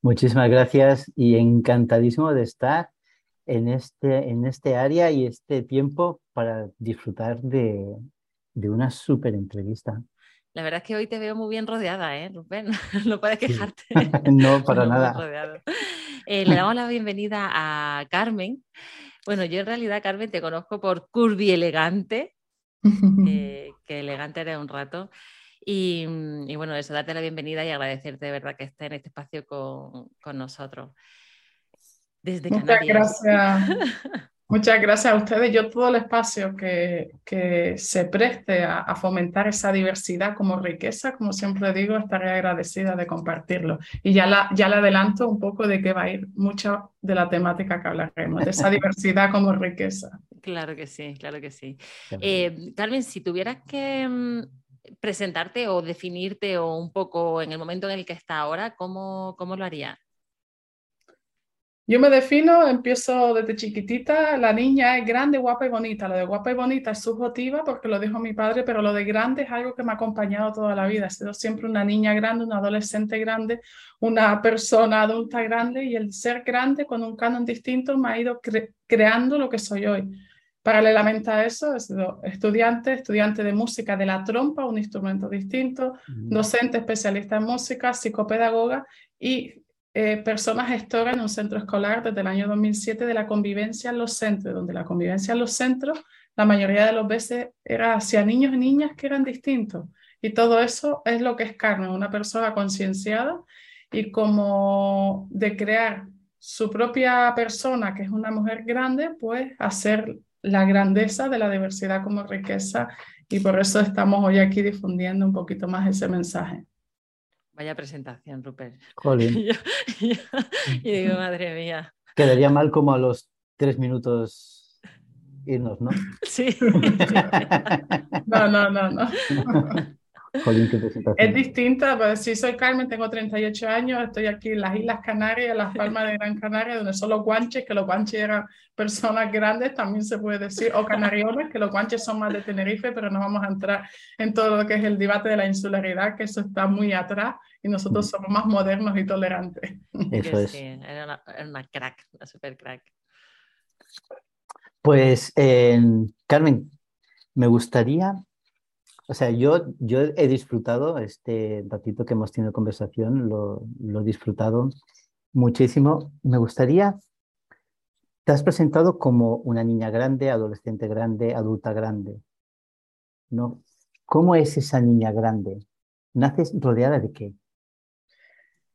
Muchísimas gracias y encantadísimo de estar en este, en este área y este tiempo para disfrutar de, una súper entrevista. La verdad es que hoy te veo muy bien rodeada, ¿eh, Rubén? No puedes quejarte. no, para nada. Eh, le damos la bienvenida a Carmen. Bueno, yo en realidad, Carmen, te conozco por Curvy Elegante, eh, que elegante era un rato. Mm, y, bueno, eso, darte la bienvenida y agradecerte de verdad que estés en este espacio con, con nosotros. Desde Muchas gracias. Muchas gracias a ustedes. Yo todo el espacio que, que se preste a, a, fomentar esa diversidad como riqueza, como siempre digo, estaré agradecida de compartirlo. Y ya la, ya le adelanto un poco de que va a ir mucha de la temática que hablaremos, de esa diversidad como riqueza. Claro que sí, claro que sí. Eh, Carmen, si tuvieras que mm, presentarte o definirte o un poco en el momento en el que está ahora, ¿cómo, cómo lo haría? Yo me defino, empiezo desde chiquitita, la niña es grande, guapa y bonita. Lo de guapa y bonita es subjetiva porque lo dijo mi padre, pero lo de grande es algo que me ha acompañado toda la vida. He sido siempre una niña grande, una adolescente grande, una persona adulta grande y el ser grande con un canon distinto me ha ido creando lo que soy hoy. Paralelamente a eso, he sido estudiante, estudiante de música de la trompa, un instrumento distinto, docente especialista en música, psicopedagoga y eh, persona gestora en un centro escolar desde el año 2007 de la convivencia en los centros, donde la convivencia en los centros, la mayoría de las veces era hacia niños y niñas que eran distintos. Y todo eso es lo que es Carmen, una persona concienciada y como de crear su propia persona, que es una mujer grande, pues hacer la grandeza de la diversidad como riqueza y por eso estamos hoy aquí difundiendo un poquito más ese mensaje. Vaya presentación, Rupert. y digo, madre mía. Quedaría mal como a los tres minutos irnos, ¿no? Sí. no, no, no, no. Es distinta, pues sí soy Carmen, tengo 38 años, estoy aquí en las Islas Canarias, en las Palmas de Gran Canaria, donde son los guanches, que los guanches eran personas grandes, también se puede decir, o canariones, que los guanches son más de Tenerife, pero no vamos a entrar en todo lo que es el debate de la insularidad, que eso está muy atrás y nosotros somos más modernos y tolerantes. Eso es. Sí, era una, crack, una super crack. Pues, eh, Carmen, me gustaría o sea, yo, yo he disfrutado este ratito que hemos tenido conversación, lo, lo he disfrutado muchísimo. Me gustaría, te has presentado como una niña grande, adolescente grande, adulta grande. ¿no? ¿Cómo es esa niña grande? ¿Naces rodeada de qué?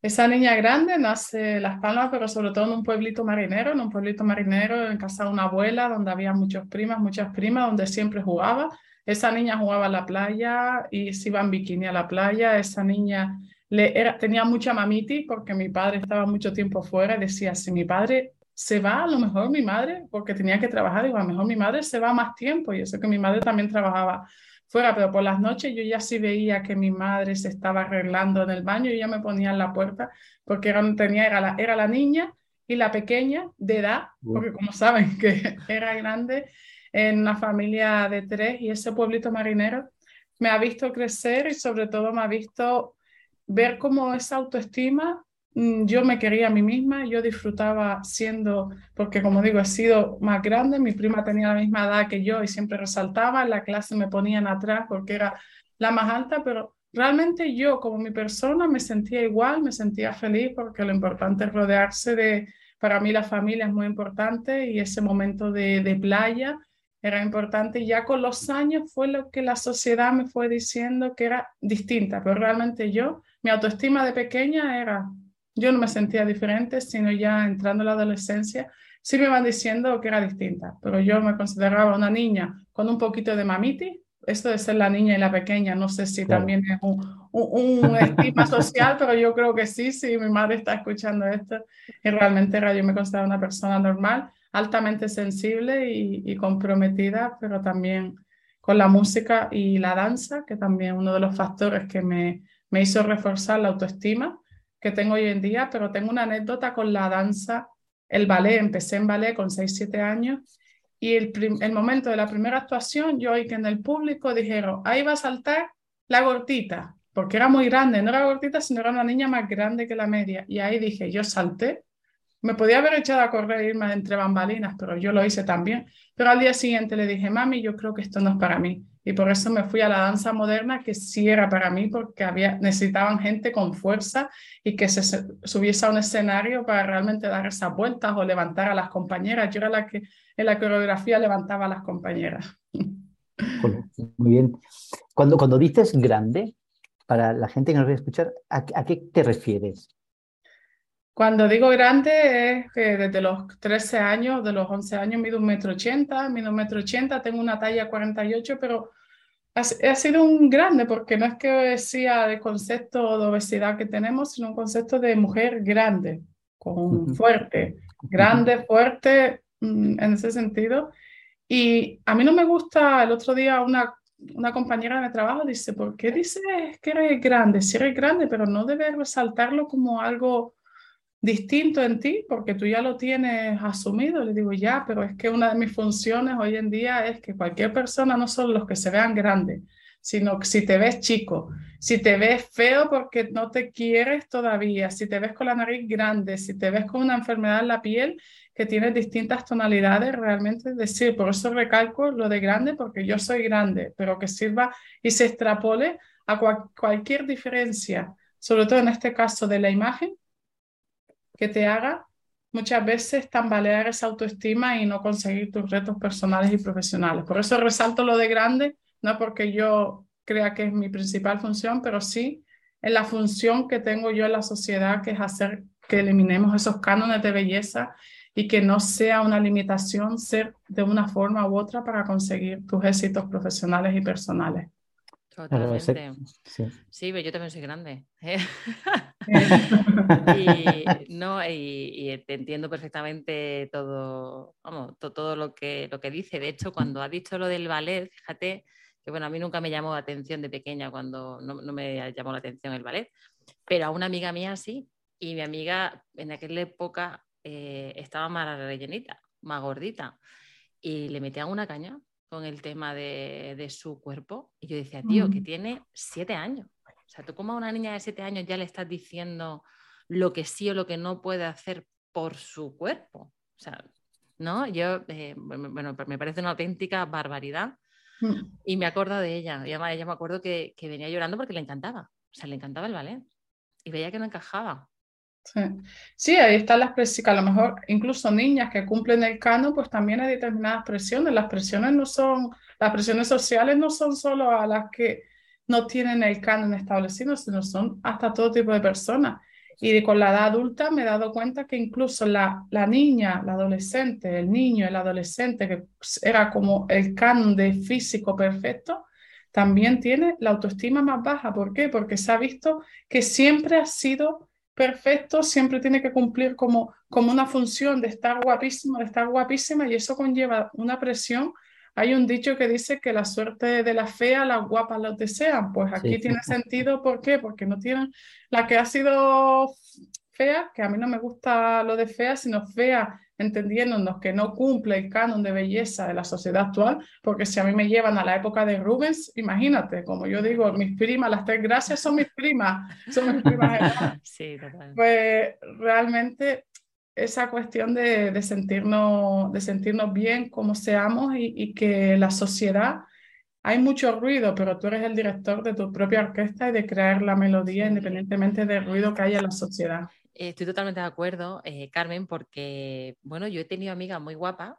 Esa niña grande nace en Las Palmas, pero sobre todo en un pueblito marinero, en un pueblito marinero en casa de una abuela, donde había muchas primas, muchas primas, donde siempre jugaba. Esa niña jugaba a la playa y se iba en bikini a la playa. Esa niña le era, tenía mucha mamiti porque mi padre estaba mucho tiempo fuera y decía, si mi padre se va, a lo mejor mi madre, porque tenía que trabajar, digo, a lo mejor mi madre se va más tiempo. Y eso que mi madre también trabajaba fuera, pero por las noches yo ya sí veía que mi madre se estaba arreglando en el baño y ya me ponía en la puerta porque era, tenía, era, la, era la niña y la pequeña de edad, porque como saben que era grande, en una familia de tres y ese pueblito marinero me ha visto crecer y sobre todo me ha visto ver cómo esa autoestima, mm, yo me quería a mí misma, yo disfrutaba siendo, porque como digo, he sido más grande, mi prima tenía la misma edad que yo y siempre resaltaba, en la clase me ponían atrás porque era la más alta, pero realmente yo como mi persona me sentía igual, me sentía feliz porque lo importante es rodearse de, para mí la familia es muy importante y ese momento de, de playa era importante. Y ya con los años fue lo que la sociedad me fue diciendo que era distinta, pero realmente yo, mi autoestima de pequeña era, yo no me sentía diferente, sino ya entrando en la adolescencia, sí me van diciendo que era distinta, pero yo me consideraba una niña con un poquito de mamiti, esto de ser la niña y la pequeña, no sé si también es un, un, estigma social, pero yo creo que sí, sí, mi madre está escuchando esto y realmente yo me considero una persona normal, altamente sensible y, comprometida, pero también con la música y la danza, que también uno de los factores que me, me hizo reforzar la autoestima que tengo hoy en día, pero tengo una anécdota con la danza, el ballet, empecé en ballet con 6, 7 años y el, el momento de la primera actuación, yo oí que en el público dijeron, ahí va a saltar la gordita, porque era muy grande, no era gordita, sino era una niña más grande que la media. Y ahí dije, yo salté, me podía haber echado a correr e irme entre bambalinas, pero yo lo hice también. Pero al día siguiente le dije, mami, yo creo que esto no es para mí. Y por eso me fui a la danza moderna, que sí era para mí, porque había, necesitaban gente con fuerza y que se subiese a un escenario para realmente dar esas vueltas o levantar a las compañeras. Yo era la que en la coreografía levantaba a las compañeras. Muy bien. Cuando, cuando dices grande, para la gente que nos va a escuchar, ¿a, qué te refieres? Cuando digo grande es que desde los 13 años, de los 11 años, mido un metro ochenta, mido un metro ochenta, tengo una talla 48, pero ha, ha, sido un grande porque no es que decía de concepto de obesidad que tenemos, sino un concepto de mujer grande, con fuerte, grande, fuerte, mm, en ese sentido. Y a mí no me gusta, el otro día una, una compañera de trabajo dice, ¿por qué dices que eres grande? Si eres grande, pero no debes resaltarlo como algo distinto en ti, porque tú ya lo tienes asumido. Le digo, ya, pero es que una de mis funciones hoy en día es que cualquier persona, no solo los que se vean grandes, sino que si te ves chico, si te ves feo porque no te quieres todavía, si te ves con la nariz grande, si te ves con una enfermedad en la piel, que tiene distintas tonalidades, realmente decir, por eso recalco lo de grande, porque yo soy grande, pero que sirva y se extrapole a cualquier diferencia, sobre todo en este caso de la imagen, que te haga muchas veces tambalear esa autoestima y no conseguir tus retos personales y profesionales. Por eso resalto lo de grande, no porque yo crea que es mi principal función, pero sí en la función que tengo yo en la sociedad, que es hacer que eliminemos esos cánones de belleza y que no sea una limitación ser de una forma u otra para conseguir tus éxitos profesionales y personales. Totalmente. Sí. pero yo también soy grande. ¿eh? y, no, y, te entiendo perfectamente todo, vamos, todo lo que, lo que dice. De hecho, cuando ha dicho lo del ballet, fíjate que bueno, a mí nunca me llamó la atención de pequeña cuando no, no me llamó la atención el ballet, pero a una amiga mía sí. Y mi amiga en aquella época eh, estaba más rellenita, más gordita, y le metían una caña con el tema de, su cuerpo. Y yo decía, tío, que tiene siete años. O sea, tú como a una niña de siete años ya le estás diciendo lo que sí o lo que no puede hacer por su cuerpo. O sea, ¿no? Yo, eh, bueno, me parece una auténtica barbaridad. Mm. Y me acuerdo de ella. Ella, ella me acuerdo que, que venía llorando porque le encantaba. O sea, le encantaba el ballet. Y veía que no encajaba. Sí. ahí están las presiones, a lo mejor incluso niñas que cumplen el canon, pues también hay determinadas presiones. Las presiones no son, las presiones sociales no son solo a las que no tienen el canon establecido, sino son hasta todo tipo de personas. Y con la edad adulta me he dado cuenta que incluso la, la niña, la adolescente, el niño, el adolescente, que era como el canon de físico perfecto, también tiene la autoestima más baja. ¿Por qué? Porque se ha visto que siempre ha sido perfecto siempre tiene que cumplir como, como una función de estar guapísimo, de estar guapísima y eso conlleva una presión. Hay un dicho que dice que la suerte de la fea, las guapas lo desean. Pues aquí tiene sentido, ¿por qué? Porque no tienen la que ha sido fea, que a mí no me gusta lo de fea, sino fea entendiéndonos que no cumple el canon de belleza de la sociedad actual, porque si a mí me llevan a la época de Rubens, imagínate, como yo digo, mis primas, las tres gracias son mis primas, son mis primas. sí, Pues realmente esa cuestión de, de, sentirnos, de sentirnos bien como seamos y, y que la sociedad hay mucho ruido, pero tú eres el director de tu propia orquesta y de crear la melodía independientemente del ruido que haya en la sociedad. Estoy totalmente de acuerdo, eh, Carmen, porque, bueno, yo he tenido amigas muy guapas, o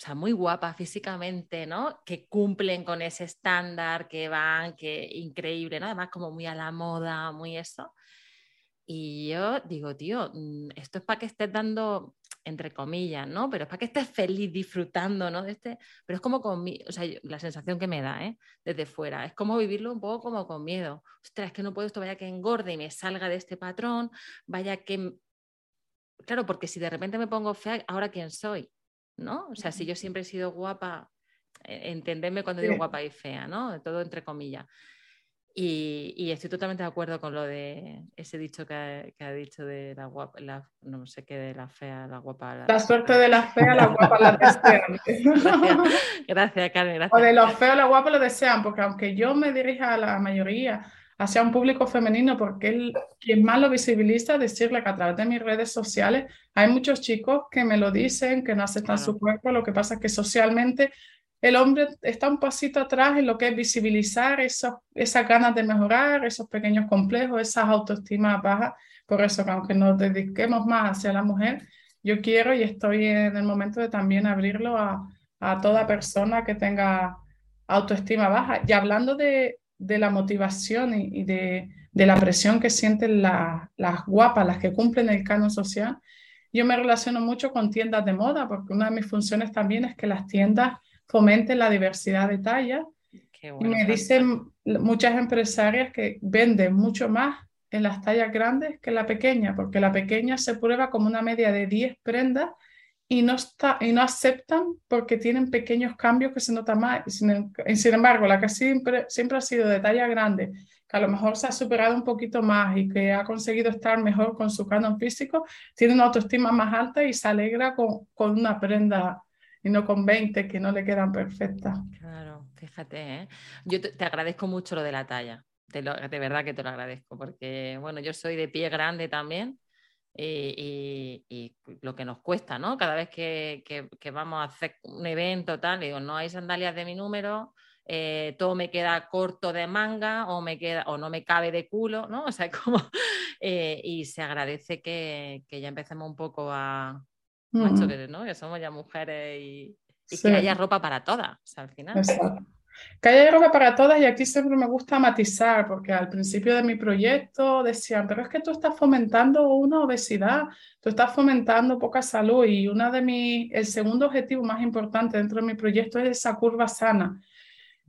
sea, muy guapas físicamente, ¿no? Que cumplen con ese estándar, que van, que increíble, ¿no? Además, como muy a la moda, muy eso. Y yo digo, tío, mm, esto es para que estés dando entre comillas, ¿no? Pero es para que estés feliz disfrutando, ¿no? De este, pero es como con o sea, la sensación que me da, ¿eh? Desde fuera, es como vivirlo un poco como con miedo. Ostras, es que no puedo esto, vaya que engorde y me salga de este patrón, vaya que... Claro, porque si de repente me pongo fea, ¿ahora quién soy? ¿No? O sea, si yo siempre he sido guapa, e, entenderme cuando digo guapa y fea, ¿no? Todo entre comillas. Y, estoy totalmente de acuerdo con lo de ese dicho que ha, dicho de la guapa, no sé qué, de la fea, la guapa. La, suerte de la fea, la guapa la desean. gracias, Carmen, gracias. O de los feos, la guapa lo desean, porque aunque yo me dirija a la mayoría hacia un público femenino, porque es quien más lo visibiliza, decirle que a través de mis redes sociales hay muchos chicos que me lo dicen, que no aceptan su cuerpo, lo que pasa es que socialmente el hombre está un pasito atrás en lo que es visibilizar esas ganas de mejorar, esos pequeños complejos, esas autoestimas bajas. Por eso, aunque nos dediquemos más hacia la mujer, yo quiero y estoy en el momento de también abrirlo a, a toda persona que tenga autoestima baja. Y hablando de, de la motivación y, de, de, la presión que sienten las guapas, las que cumplen el canon social, yo me relaciono mucho con tiendas de moda, porque una de mis funciones también es que las tiendas fomenten la diversidad de tallas. y me dicen muchas empresarias que venden mucho más en las tallas grandes que la pequeña, porque la pequeña se prueba como una media de 10 prendas y no, está, y no aceptan porque tienen pequeños cambios que se notan más. Sin, sin embargo, la que siempre, siempre ha sido de talla grande, que a lo mejor se ha superado un poquito más y que ha conseguido estar mejor con su canon físico, tiene una autoestima más alta y se alegra con, con una prenda y no con 20 que no le quedan perfectas. Claro, fíjate, ¿eh? yo te, agradezco mucho lo de la talla, de verdad que te lo agradezco, porque bueno, yo soy de pie grande también. Y, lo que nos cuesta, ¿no? Cada vez que, que, vamos a hacer un evento, tal, digo, no hay sandalias de mi número, eh, todo me queda corto de manga o, me queda, o no me cabe de culo, ¿no? O sea, como, eh, y se agradece que, que, ya empecemos un poco a, que, somos ya mujeres y, que haya ropa para todas, al final. Que haya ropa para todas y aquí siempre me gusta matizar, porque al principio de mi proyecto decían, pero es que tú estás fomentando una obesidad, tú estás fomentando poca salud y una de mis, el segundo objetivo más importante dentro de mi proyecto es esa curva sana.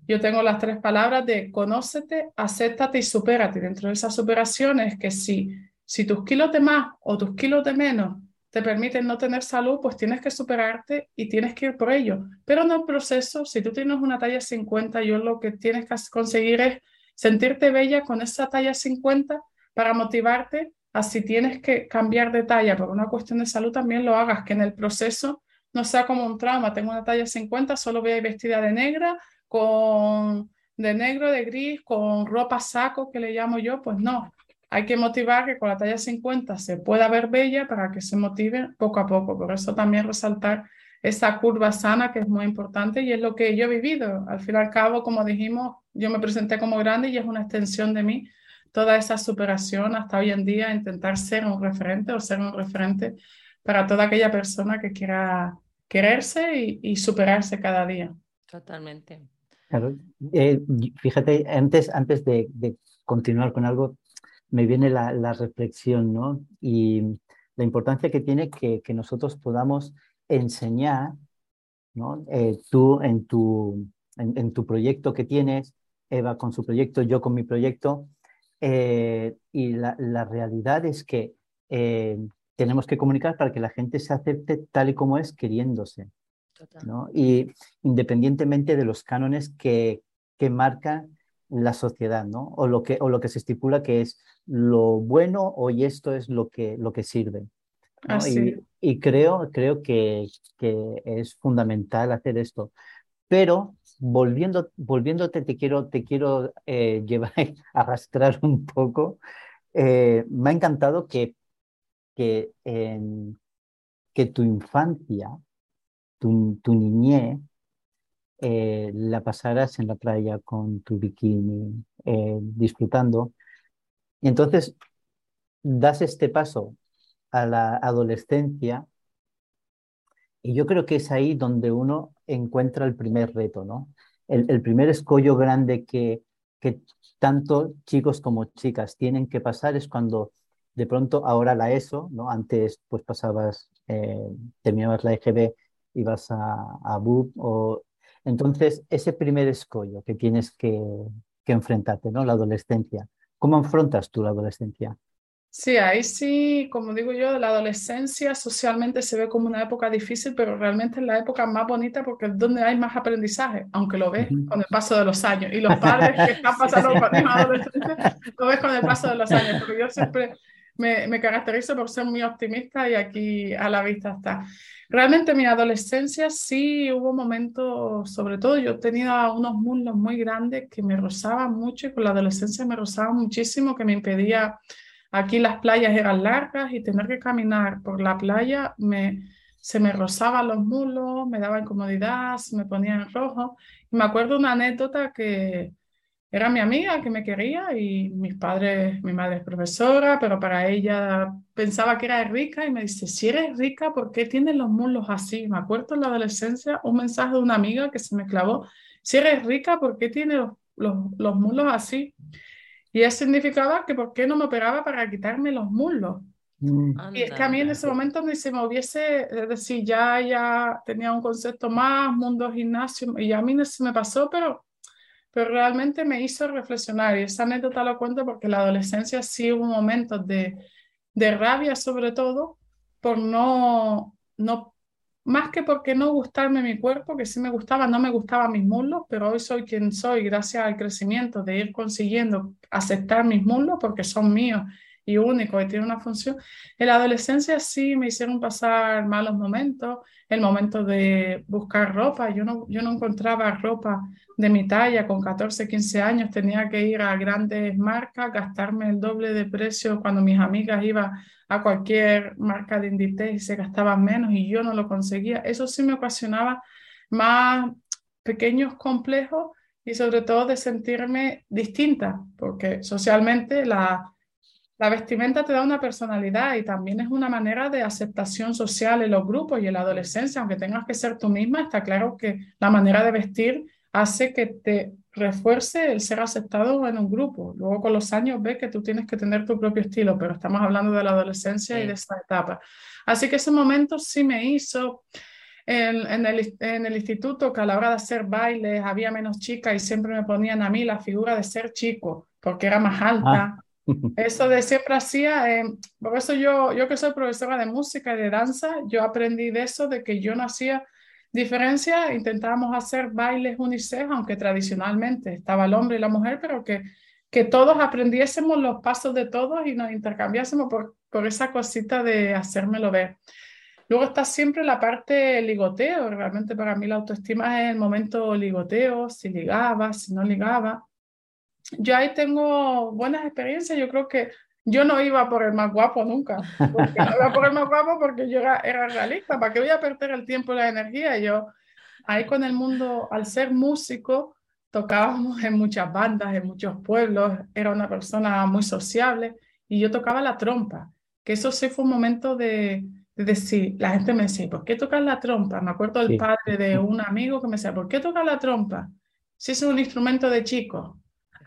Yo tengo las tres palabras de conócete, acéptate y supérate. Dentro de esas superaciones que si, si tus kilos de más o tus kilos de menos te permiten no tener salud, pues tienes que superarte y tienes que ir por ello. Pero en el proceso, si tú tienes una talla 50, yo lo que tienes que conseguir es sentirte bella con esa talla 50 para motivarte. A si tienes que cambiar de talla por una cuestión de salud, también lo hagas, que en el proceso no sea como un trauma, tengo una talla 50, solo voy a ir vestida de negra, con de negro, de gris, con ropa saco que le llamo yo, pues no, hay que motivar que con la talla 50 se pueda ver bella para que se motive poco a poco. Por eso también resaltar esa curva sana que es muy importante y es lo que yo he vivido. Al fin y al cabo, como dijimos, yo me presenté como grande y es una extensión de mí toda esa superación hasta hoy en día, intentar ser un referente o ser un referente para toda aquella persona que quiera quererse y, superarse cada día. Totalmente. Eh, fíjate, antes, antes de, de continuar con algo, me viene la, reflexión, ¿no? Y la importancia que tiene que, nosotros podamos enseñar, ¿no? Eh, tú en tu, en, tu proyecto que tienes, Eva con su proyecto, yo con mi proyecto, eh, y la, realidad es que eh, tenemos que comunicar para que la gente se acepte tal y como es, queriéndose. ¿no? Y independientemente de los cánones que, que marcan la sociedad, ¿no? O lo que, o lo que se estipula que es lo bueno o y esto es lo que, lo que sirve. Y, creo, creo que, que, es fundamental hacer esto. Pero volviendo, volviéndote, te quiero, te quiero eh, llevar, arrastrar un poco. Eh, me ha encantado que, que, que tu infancia, tu, tu niñez, eh, la pasaras en la playa con tu bikini, eh, disfrutando. Y entonces das este paso a la adolescencia y yo creo que es ahí donde uno encuentra el primer reto, ¿no? El, primer escollo grande que, que tanto chicos como chicas tienen que pasar es cuando de pronto ahora la ESO, ¿no? Antes pues pasabas eh, terminabas la EGB, ibas a, a BUP, o... entonces ese primer escollo que tienes que, que enfrentarte, ¿no? La adolescencia. ¿Cómo afrontas tú la adolescencia? Sí, ahí sí, como digo yo, la adolescencia socialmente se ve como una época difícil, pero realmente es la época más bonita porque es donde hay más aprendizaje, aunque lo ves con el paso de los años. Y los padres que están pasando por la adolescencia, lo ves con el paso de los años, porque yo siempre me, caracterizo por ser muy optimista y aquí a la vista está. Realmente en mi adolescencia sí hubo momentos, sobre todo yo tenía unos mundos muy grandes que me rozaban mucho y con la adolescencia me rozaban muchísimo, que me impedía Aquí las playas eran largas y tener que caminar por la playa me, se me rozaban los mulos, me daba incomodidad, se me ponía en rojo. Y me acuerdo una anécdota que era mi amiga que me quería y mis padres, mi madre es profesora, pero para ella pensaba que era rica y me dice, si eres rica, ¿por qué tienes los mulos así? Me acuerdo en la adolescencia un mensaje de una amiga que se me clavó, si eres rica, ¿por qué tienes los, los, los mulos así? Y eso significaba que por qué no me operaba para quitarme los muslos. Mm. Y es que a mí en ese momento ni se me hubiese, es decir, ya, ya tenía un concepto más, mundo gimnasio, y a mí no se me pasó, pero, pero realmente me hizo reflexionar. Y esa anécdota lo cuento porque la adolescencia sí hubo momentos de, de rabia, sobre todo, por no, no más que porque no gustarme mi cuerpo, que sí me gustaba, no me gustaban mis muslos, pero hoy soy quien soy gracias al crecimiento de ir consiguiendo aceptar mis muslos porque son míos y únicos y tienen una función. En la adolescencia sí me hicieron pasar malos momentos, el momento de buscar ropa, yo no, yo no encontraba ropa de mi talla con 14, 15 años, tenía que ir a grandes marcas, gastarme el doble de precio cuando mis amigas iban a cualquier marca de Inditex y se gastaban menos y yo no lo conseguía. Eso sí me ocasionaba más pequeños complejos y sobre todo de sentirme distinta, porque socialmente la, la vestimenta te da una personalidad y también es una manera de aceptación social en los grupos y en la adolescencia, aunque tengas que ser tú misma, está claro que la manera de vestir hace que te refuerce el ser aceptado en un grupo. Luego con los años ves que tú tienes que tener tu propio estilo, pero estamos hablando de la adolescencia y de esa etapa. Así que ese momento sí me hizo en, en, el, en, el, instituto que a la hora de hacer bailes había menos chicas y siempre me ponían a mí la figura de ser chico, porque era más alta. Ah. Eso de siempre hacía, eh, por eso yo, yo que soy profesora de música y de danza, yo aprendí de eso, de que yo no hacía diferencia, intentábamos hacer bailes unisex, aunque tradicionalmente estaba el hombre y la mujer, pero que, que todos aprendiésemos los pasos de todos y nos intercambiásemos por, por esa cosita de hacérmelo ver. Luego está siempre la parte ligoteo, realmente para mí la autoestima es el momento ligoteo, si ligaba, si no ligaba. Yo ahí tengo buenas experiencias, yo creo que yo no iba por el más guapo nunca. Porque no iba por el más guapo porque yo era, era, realista. ¿Para qué voy a perder el tiempo y la energía? Yo, ahí con el mundo, al ser músico, tocábamos en muchas bandas, en muchos pueblos. Era una persona muy sociable y yo tocaba la trompa. Que eso sí fue un momento de, de decir, la gente me decía, ¿por qué tocas la trompa? Me acuerdo del padre de un amigo que me decía, ¿por qué tocas la trompa? Si es un instrumento de chico.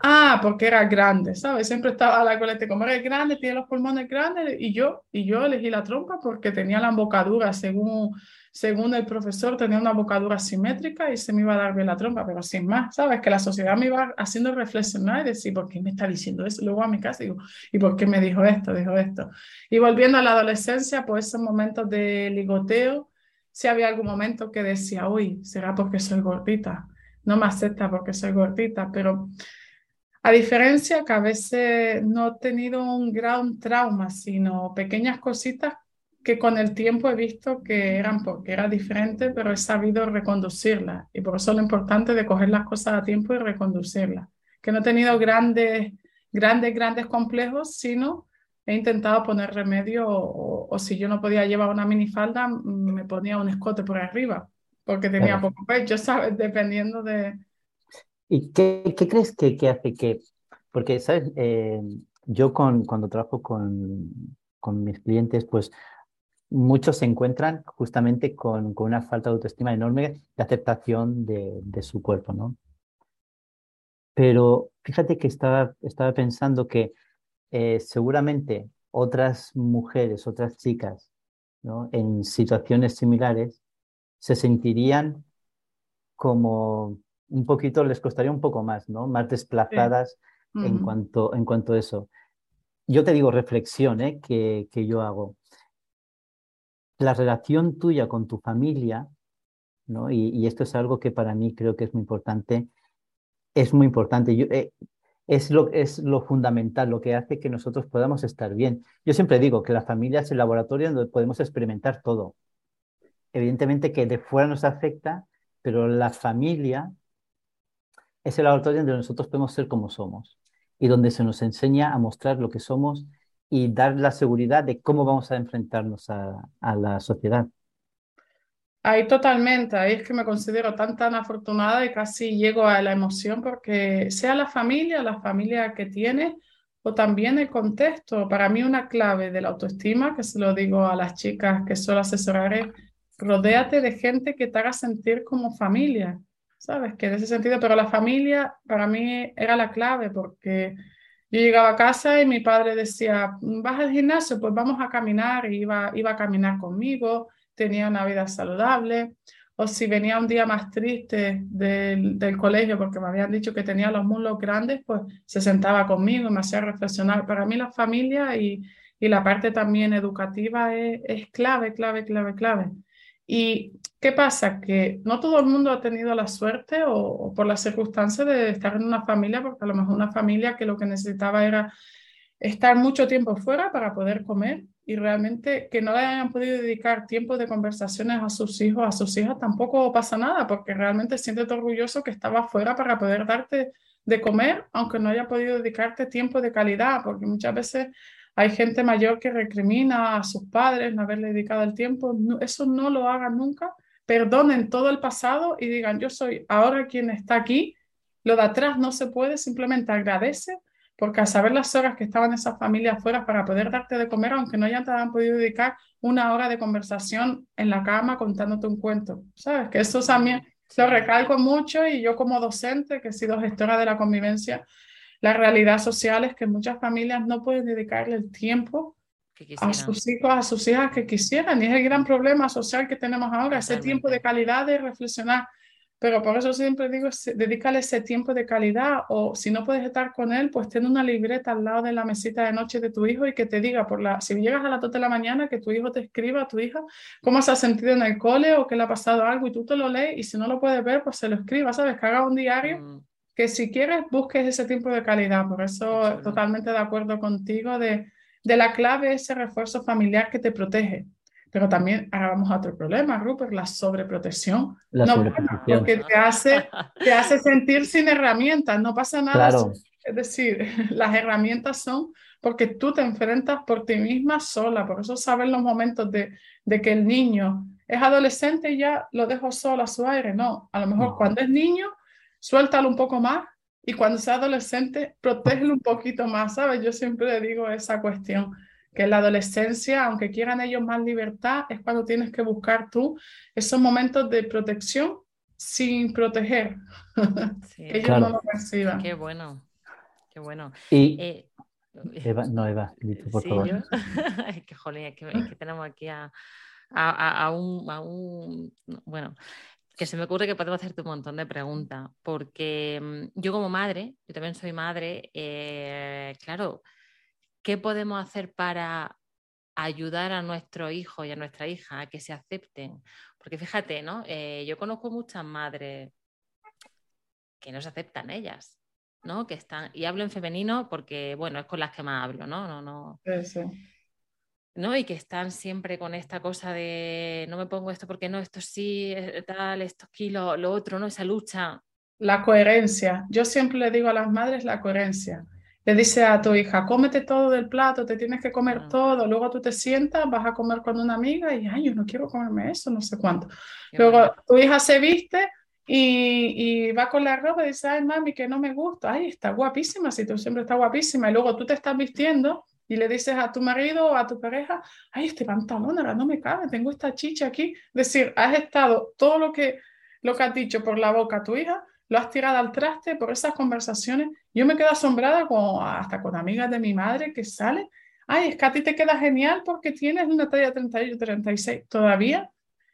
Ah, porque era grande, ¿sabes? Siempre estaba la coleta, como era grande, tiene los pulmones grandes, y yo, y yo elegí la trompa porque tenía la embocadura, según, según el profesor, tenía una embocadura simétrica y se me iba a dar bien la trompa, pero sin más, ¿sabes? Que la sociedad me iba haciendo reflexionar y decir, ¿por qué me está diciendo eso? Luego a mi casa digo, ¿y por qué me dijo esto? Dijo esto. Y volviendo a la adolescencia, pues esos momentos de ligoteo, si había algún momento que decía, uy, será porque soy gordita, no me acepta porque soy gordita, pero a diferencia que a veces no he tenido un gran trauma, sino pequeñas cositas que con el tiempo he visto que eran porque era diferente, pero he sabido reconducirlas. Y por eso lo importante de coger las cosas a tiempo y reconducirlas. Que no he tenido grandes, grandes, grandes complejos, sino he intentado poner remedio o, si yo no podía llevar una minifalda, me ponía un escote por arriba, porque tenía poco pecho, ¿sabes? Dependiendo de, ¿Y qué, crees que, que, hace que, porque, ¿sabes? Eh, yo con, cuando trabajo con, con, mis clientes, pues muchos se encuentran justamente con, con una falta de autoestima enorme de aceptación de, de, su cuerpo, ¿no? Pero fíjate que estaba, estaba pensando que eh, seguramente otras mujeres, otras chicas ¿no? en situaciones similares se sentirían como un poquito, les costaría un poco más, ¿no? Más desplazadas en, cuanto, en cuanto a eso. Yo te digo reflexión ¿eh? que, que yo hago. La relación tuya con tu familia, ¿no? Y, esto es algo que para mí creo que es muy importante, es muy importante. Yo, eh, es lo, es lo fundamental, lo que hace que nosotros podamos estar bien. Yo siempre digo que la familia es el laboratorio donde podemos experimentar todo. Evidentemente que de fuera nos afecta, pero la familia es el laboratorio donde nosotros podemos ser como somos y donde se nos enseña a mostrar lo que somos y dar la seguridad de cómo vamos a enfrentarnos a, a la sociedad. Ahí totalmente, ahí es que me considero tan tan afortunada y casi llego a la emoción porque sea la familia, la familia que tiene o también el contexto, para mí una clave de la autoestima, que se lo digo a las chicas que suelo asesorar, es rodéate de gente que te haga sentir como familia, ¿sabes? Que en ese sentido, pero la familia para mí era la clave porque yo llegaba a casa y mi padre decía, vas al gimnasio, pues vamos a caminar, y iba, iba a caminar conmigo tenía una vida saludable, o si venía un día más triste del, del, colegio porque me habían dicho que tenía los muslos grandes, pues se sentaba conmigo y me hacía reflexionar. Para mí la familia y, y la parte también educativa es, es, clave, clave, clave, clave. ¿Y qué pasa? Que no todo el mundo ha tenido la suerte o, por las circunstancias de estar en una familia, porque a lo mejor una familia que lo que necesitaba era estar mucho tiempo fuera para poder comer y realmente que no le hayan podido dedicar tiempo de conversaciones a sus hijos, a sus hijas, tampoco pasa nada, porque realmente siéntete orgulloso que estaba fuera para poder darte de comer, aunque no haya podido dedicarte tiempo de calidad, porque muchas veces hay gente mayor que recrimina a sus padres no haberle dedicado el tiempo. eso no lo hagan nunca. Perdonen todo el pasado y digan, yo soy ahora quien está aquí. Lo de atrás no se puede, simplemente agradece porque al saber las horas que estaban esas familias fuera para poder darte de comer, aunque no hayan te han podido dedicar una hora de conversación en la cama contándote un cuento, ¿sabes? Que eso también lo recalco mucho y yo como docente, que he sido gestora de la convivencia, la realidad social es que muchas familias no pueden dedicarle el tiempo a sus hijos, a sus hijas que quisieran. Y es el gran problema social que tenemos ahora, ese tiempo de calidad de reflexionar pero por eso siempre digo, dedícale ese tiempo de calidad o si no puedes estar con él, pues ten una libreta al lado de la mesita de noche de tu hijo y que te diga, por la, si llegas a las 2 de la mañana, que tu hijo te escriba a tu hija cómo se ha sentido en el cole o que le ha pasado algo y tú te lo lees y si no lo puedes ver, pues se lo escriba, ¿sabes? Que haga un diario. Mm. Que si quieres, busques ese tiempo de calidad. Por eso, totalmente de acuerdo contigo de, de la clave ese refuerzo familiar que te protege pero también ahora vamos a otro problema, Rupert, la sobreprotección. La no, sobreprotección. Porque te hace, te hace sentir sin herramientas, no pasa nada. Es decir, las herramientas son porque tú te enfrentas por ti misma sola. Por eso saben los momentos de, de que el niño es adolescente y ya lo dejo solo a su aire. No, a lo mejor cuando es niño, suéltalo un poco más y cuando sea adolescente, protégelo un poquito más, ¿sabes? Yo siempre digo esa cuestión que en la adolescencia, aunque quieran ellos más libertad, es cuando tienes que buscar tú esos momentos de protección sin proteger, que ellos no lo perciban. Qué bueno, qué bueno. Y, eh, Eva, no, Eva, por favor. es que, jolín, es que, tenemos aquí a, a, a, un, a, un, bueno, que se me ocurre que podemos hacerte un montón de preguntas, porque mm, yo como madre, yo también soy madre, eh, claro, ¿Qué podemos hacer para ayudar a nuestro hijo y a nuestra hija a que se acepten? Porque fíjate, ¿no? Eh, yo conozco muchas madres que no se aceptan ellas, ¿no? Que están, y hablo en femenino porque, bueno, es con las que más hablo, ¿no? No, no. ¿No? Y que están siempre con esta cosa de no me pongo esto porque no, esto sí, eh, tal, esto aquí, lo, lo otro, ¿no? Esa lucha. La coherencia. Yo siempre le digo a las madres la coherencia le dice a tu hija, cómete todo del plato, te tienes que comer ah. todo, luego tú te sientas, vas a comer con una amiga y, ay, yo no quiero comerme eso, no sé cuánto. luego tu hija se viste y, y, va con la ropa y dice, ay, mami, que no me gusta, ay, está guapísima, si tú siempre estás guapísima, y luego tú te estás vistiendo y le dices a tu marido o a tu pareja, ay, este pantalón ahora no me cabe, tengo esta chicha aquí. Es decir, has estado todo lo que, lo que has dicho por la boca a tu hija, lo has tirado al traste por esas conversaciones. Yo me quedo asombrada con, hasta con amigas de mi madre que salen. ay, es que a ti te queda genial porque tienes una talla 38, 36. Todavía,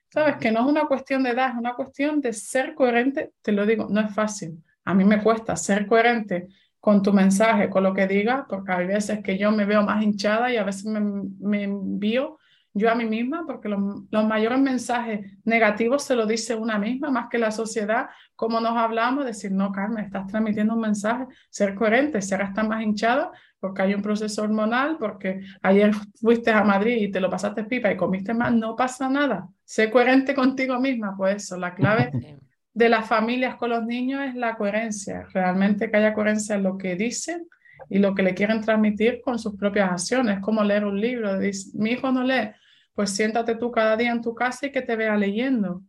sabes que no es una cuestión de edad, es una cuestión de ser coherente. Te lo digo, no es fácil. A mí me cuesta ser coherente con tu mensaje, con lo que digas, porque hay veces que yo me veo más hinchada y a veces me, envío yo a mí misma, porque los, los, mayores mensajes negativos se lo dice una misma, más que la sociedad, como nos hablamos, decir, no, Carmen, estás transmitiendo un mensaje, ser coherente, ser hasta más hinchada, porque hay un proceso hormonal, porque ayer fuiste a Madrid y te lo pasaste pipa y comiste más, no pasa nada, sé coherente contigo misma, pues eso, la clave de las familias con los niños es la coherencia, realmente que haya coherencia en lo que dicen y lo que le quieren transmitir con sus propias acciones, como leer un libro, mi hijo no lee, pues siéntate tú cada día en tu casa y que te vea leyendo.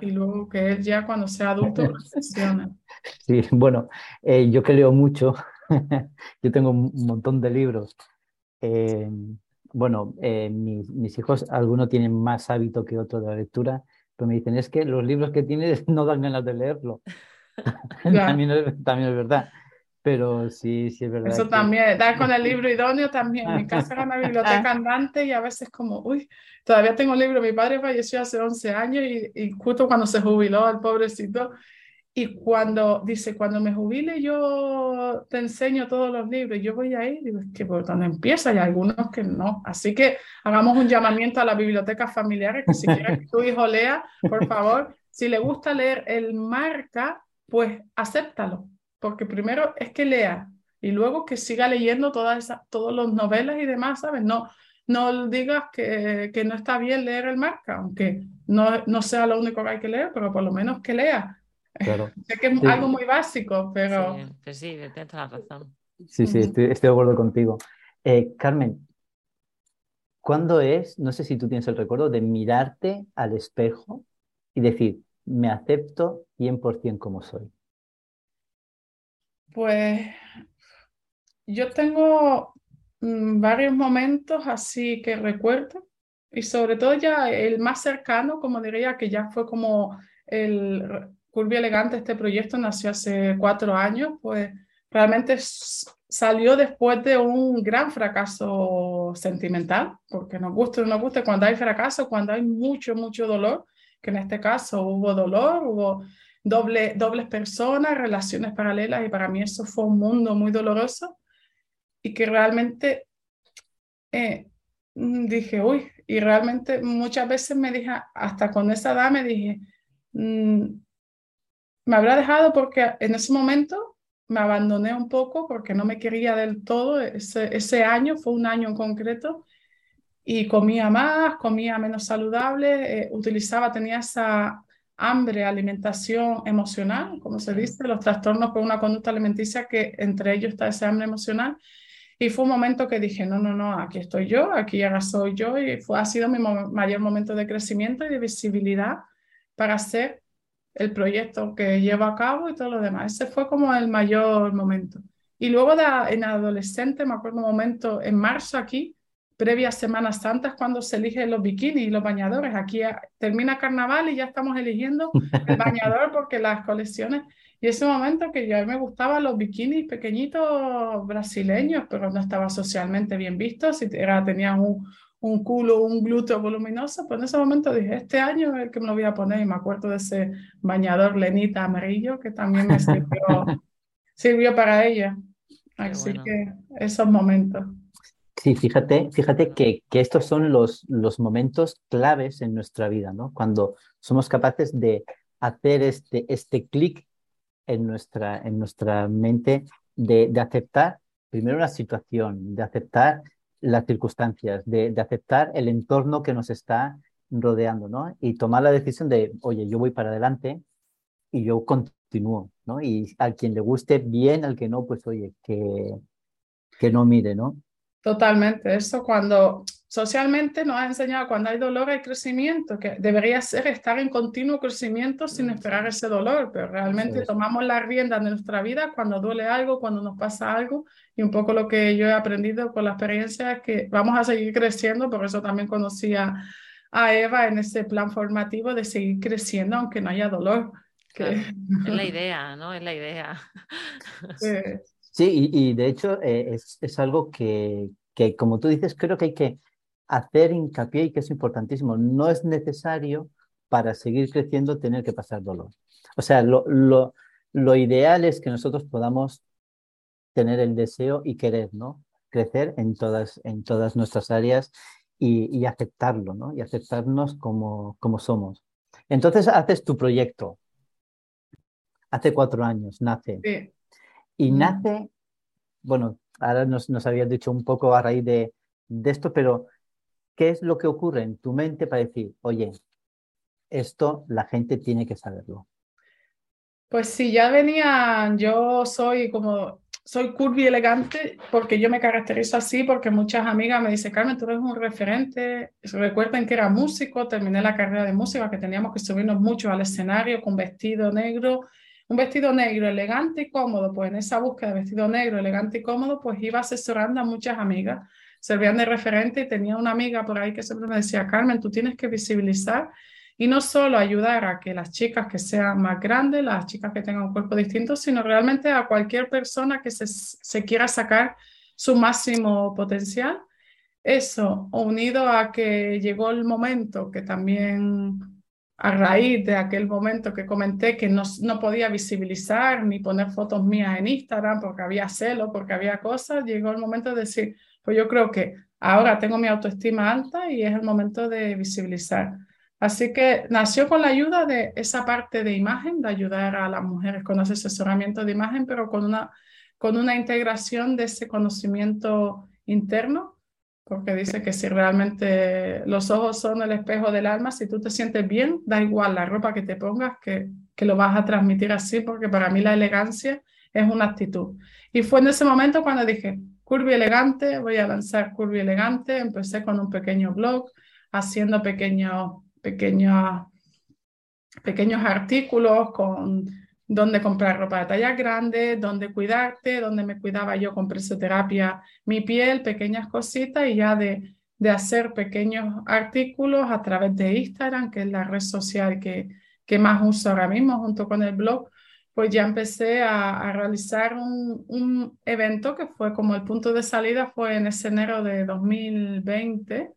Y luego que él ya cuando sea adulto reflexione. Sí, bueno, eh, yo que leo mucho, yo tengo un montón de libros. Eh, bueno, eh, mis, mis, hijos, algunos tienen más hábito que otros de la lectura, pero me dicen, es que los libros que tienes no dan ganas de leerlo. también, también es verdad. Pero sí, sí es verdad. Eso también, dar con el libro idóneo también. Mi casa era una biblioteca andante y a veces como, uy, todavía tengo libro. Mi padre falleció hace 11 años y, y, justo cuando se jubiló, el pobrecito. Y cuando dice, cuando me jubile yo te enseño todos los libros. Yo voy ahí, digo, es que por donde empieza, y algunos que no. Así que hagamos un llamamiento a las bibliotecas familiares, que si quieres que tu hijo lea, por favor, si le gusta leer el marca, pues acéptalo porque primero es que lea y luego que siga leyendo todas esas, todas las novelas y demás, ¿sabes? No, no digas que, que no está bien leer el marca, aunque no, no sea lo único que hay que leer, pero por lo menos que lea. Claro. sé que es algo muy básico, pero... Sí, pues sí, tienes la razón. Sí, sí, estoy, estoy de acuerdo contigo. Eh, Carmen, ¿cuándo es, no sé si tú tienes el recuerdo, de mirarte al espejo y decir, me acepto 100% como soy? Pues yo tengo mm, varios momentos así que recuerdo y sobre todo ya el más cercano, como diría, que ya fue como el Curvy Elegante, este proyecto nació hace cuatro años, pues realmente salió después de un gran fracaso sentimental, porque nos gusta o no nos gusta, cuando hay fracaso, cuando hay mucho, mucho dolor, que en este caso hubo dolor, hubo doble, dobles personas, relaciones paralelas, y para mí eso fue un mundo muy doloroso y que realmente eh, mm, dije, uy, y realmente muchas veces me dije, hasta con esa edad me dije, mm, me habrá dejado porque en ese momento me abandoné un poco porque no me quería del todo. Ese, ese año fue un año en concreto y comía más, comía menos saludable, eh, utilizaba, tenía esa hambre, alimentación emocional, como se dice, los trastornos con una conducta alimenticia que entre ellos está ese hambre emocional. Y fue un momento que dije, no, no, no, aquí estoy yo, aquí ahora soy yo y fue, ha sido mi mayor momento de crecimiento y de visibilidad para hacer el proyecto que llevo a cabo y todo lo demás. Ese fue como el mayor momento. Y luego de, en adolescente, me acuerdo un momento en marzo aquí, previas Semanas Santas cuando se eligen los bikinis y los bañadores. Aquí termina carnaval y ya estamos eligiendo el bañador porque las colecciones. Y ese momento que yo a mí me gustaban los bikinis pequeñitos brasileños, pero no estaba socialmente bien visto. Si era, tenían un, un culo, un glúteo voluminoso, pues en ese momento dije, este año es el que me lo voy a poner. Y me acuerdo de ese bañador lenita amarillo que también me sirvió, sirvió para ella. Así que esos momentos. Sí, fíjate, fíjate que, que estos son los, los momentos claves en nuestra vida, ¿no? Cuando somos capaces de hacer este, este clic en nuestra, en nuestra mente, de, de, aceptar primero la situación, de aceptar las circunstancias, de, aceptar el entorno que nos está rodeando, ¿no? Y tomar la decisión de, oye, yo voy para adelante y yo continúo, ¿no? Y al quien le guste bien, al que no, pues oye, que, que no mire, ¿no? Totalmente, eso cuando socialmente nos ha enseñado cuando hay dolor hay crecimiento, que debería ser estar en continuo crecimiento sin esperar ese dolor, pero realmente tomamos la rienda de nuestra vida cuando duele algo, cuando nos pasa algo, y un poco lo que yo he aprendido con la experiencia es que vamos a seguir creciendo, por eso también conocí a, Eva en ese plan formativo de seguir creciendo aunque no haya dolor. Es la idea, ¿no? Es la idea. Sí, y, de hecho eh, es, es, algo que, que como tú dices, creo que hay que hacer hincapié y que es importantísimo. No es necesario para seguir creciendo tener que pasar dolor. O sea, lo, lo, lo ideal es que nosotros podamos tener el deseo y querer, ¿no? Crecer en todas, en todas nuestras áreas y, y aceptarlo, ¿no? Y aceptarnos como, como somos. Entonces haces tu proyecto. Hace cuatro años nace. Y mm. nace, bueno, ahora nos, nos habías dicho un poco a raíz de, de esto, pero ¿qué es lo que ocurre en tu mente para decir, oye, esto la gente tiene que saberlo? Pues sí, ya venía, yo soy como, soy curvy elegante porque yo me caracterizo así, porque muchas amigas me dicen, Carmen, tú eres un referente. Recuerden que era músico, terminé la carrera de música, que teníamos que subirnos mucho al escenario con vestido negro, un vestido negro elegante y cómodo. Pues en esa búsqueda de vestido negro elegante y cómodo, pues iba asesorando a muchas amigas, servían de referente y tenía una amiga por ahí que siempre me decía, Carmen, tú tienes que visibilizar y no solo ayudar a que las chicas que sean más grandes, las chicas que tengan un cuerpo distinto, sino realmente a cualquier persona que se, se quiera sacar su máximo potencial. Eso, unido a que llegó el momento que también a raíz de aquel momento que comenté que no, no, podía visibilizar ni poner fotos mías en Instagram porque había celo, porque había cosas, llegó el momento de decir, pues yo creo que ahora tengo mi autoestima alta y es el momento de visibilizar. Así que nació con la ayuda de esa parte de imagen, de ayudar a las mujeres con ese asesoramiento de imagen, pero con una, con una integración de ese conocimiento interno, porque dice que si realmente los ojos son el espejo del alma, si tú te sientes bien, da igual la ropa que te pongas, que, que lo vas a transmitir así, porque para mí la elegancia es una actitud. Y fue en ese momento cuando dije, Curvy Elegante, voy a lanzar Curvy Elegante, empecé con un pequeño blog, haciendo pequeños pequeños, pequeños artículos con dónde comprar ropa de talla grande, dónde cuidarte, dónde me cuidaba yo con presoterapia mi piel, pequeñas cositas y ya de, de hacer pequeños artículos a través de Instagram, que es la red social que, que más uso ahora mismo junto con el blog, pues ya empecé a, a, realizar un, un evento que fue como el punto de salida, fue en ese enero de 2020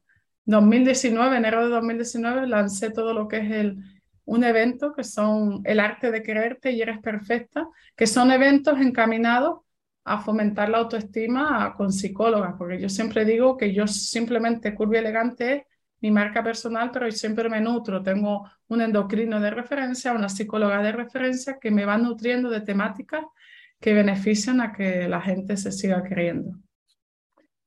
2019, enero de 2019, lancé todo lo que es el, un evento que son el arte de quererte y eres perfecta, que son eventos encaminados a fomentar la autoestima con psicólogas, porque yo siempre digo que yo simplemente Curvy Elegante es mi marca personal, pero siempre me nutro. Tengo un endocrino de referencia, una psicóloga de referencia que me va nutriendo de temáticas que benefician a que la gente se siga queriendo.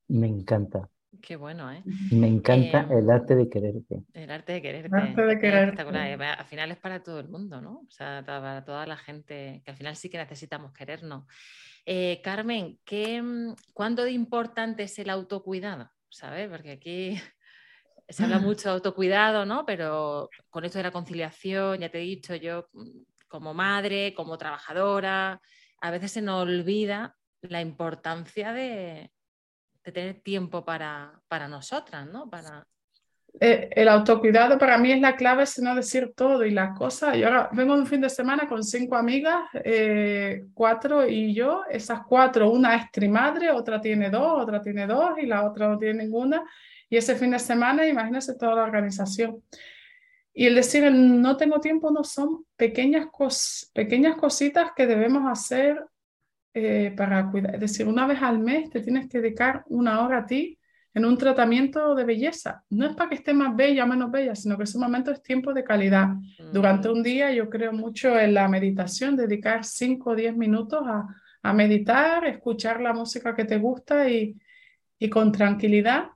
Me encanta. Qué bueno, ¿eh? Me encanta eh, el arte de quererte. El arte de quererte. El arte de quererte. Al final es para todo el mundo, ¿no? O sea, para toda la gente, que al final sí que necesitamos querernos. Eh, Carmen, ¿qué, mm, ¿cuándo de importante es el autocuidado? ¿Sabes? Porque aquí se habla mucho de autocuidado, ¿no? Pero con esto de la conciliación, ya te he dicho, yo mm, como madre, como trabajadora, a veces se nos olvida la importancia de, de tener tiempo para, para nosotras, ¿no? Para... Eh, el autocuidado para mí es la clave, sino decir todo y las cosas. Yo ahora vengo un fin de semana con cinco amigas, eh, cuatro y yo. Esas cuatro, una es trimadre, otra tiene dos, otra tiene dos y la otra no tiene ninguna. Y ese fin de semana, imagínense toda la organización. Y el decir no tengo tiempo no son pequeñas, cos pequeñas cositas que debemos hacer eh, para cuidar. Es decir, una vez al mes te tienes que dedicar una hora a ti en un tratamiento de belleza. No es para que esté más bella o menos bella, sino que ese momento es tiempo de calidad. Durante un día yo creo mucho en la meditación, dedicar 5 o 10 minutos a, a, meditar, escuchar la música que te gusta y, y con tranquilidad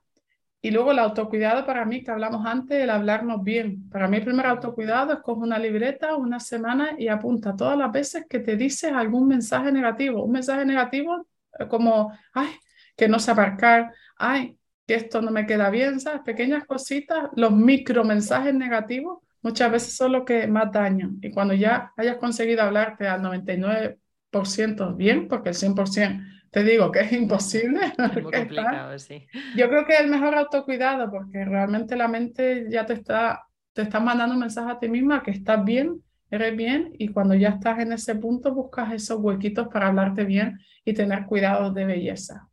y luego el autocuidado para mí, que hablamos antes, el hablarnos bien. Para mí el primer autocuidado es coger una libreta una semana y apunta todas las veces que te dices algún mensaje negativo. Un mensaje negativo eh, como, ay, que no sé aparcar, ay, que esto no me queda bien, ¿sabes? Pequeñas cositas, los micro mensajes negativos muchas veces son los que más dañan. Y cuando ya hayas conseguido hablarte al 99% bien, porque el 100% te digo que es imposible. Es muy complicado, sí. Yo creo que es el mejor autocuidado porque realmente la mente ya te está, te está mandando un mensaje a ti misma que estás bien, eres bien y cuando ya estás en ese punto buscas esos huequitos para hablarte bien y tener cuidados de belleza.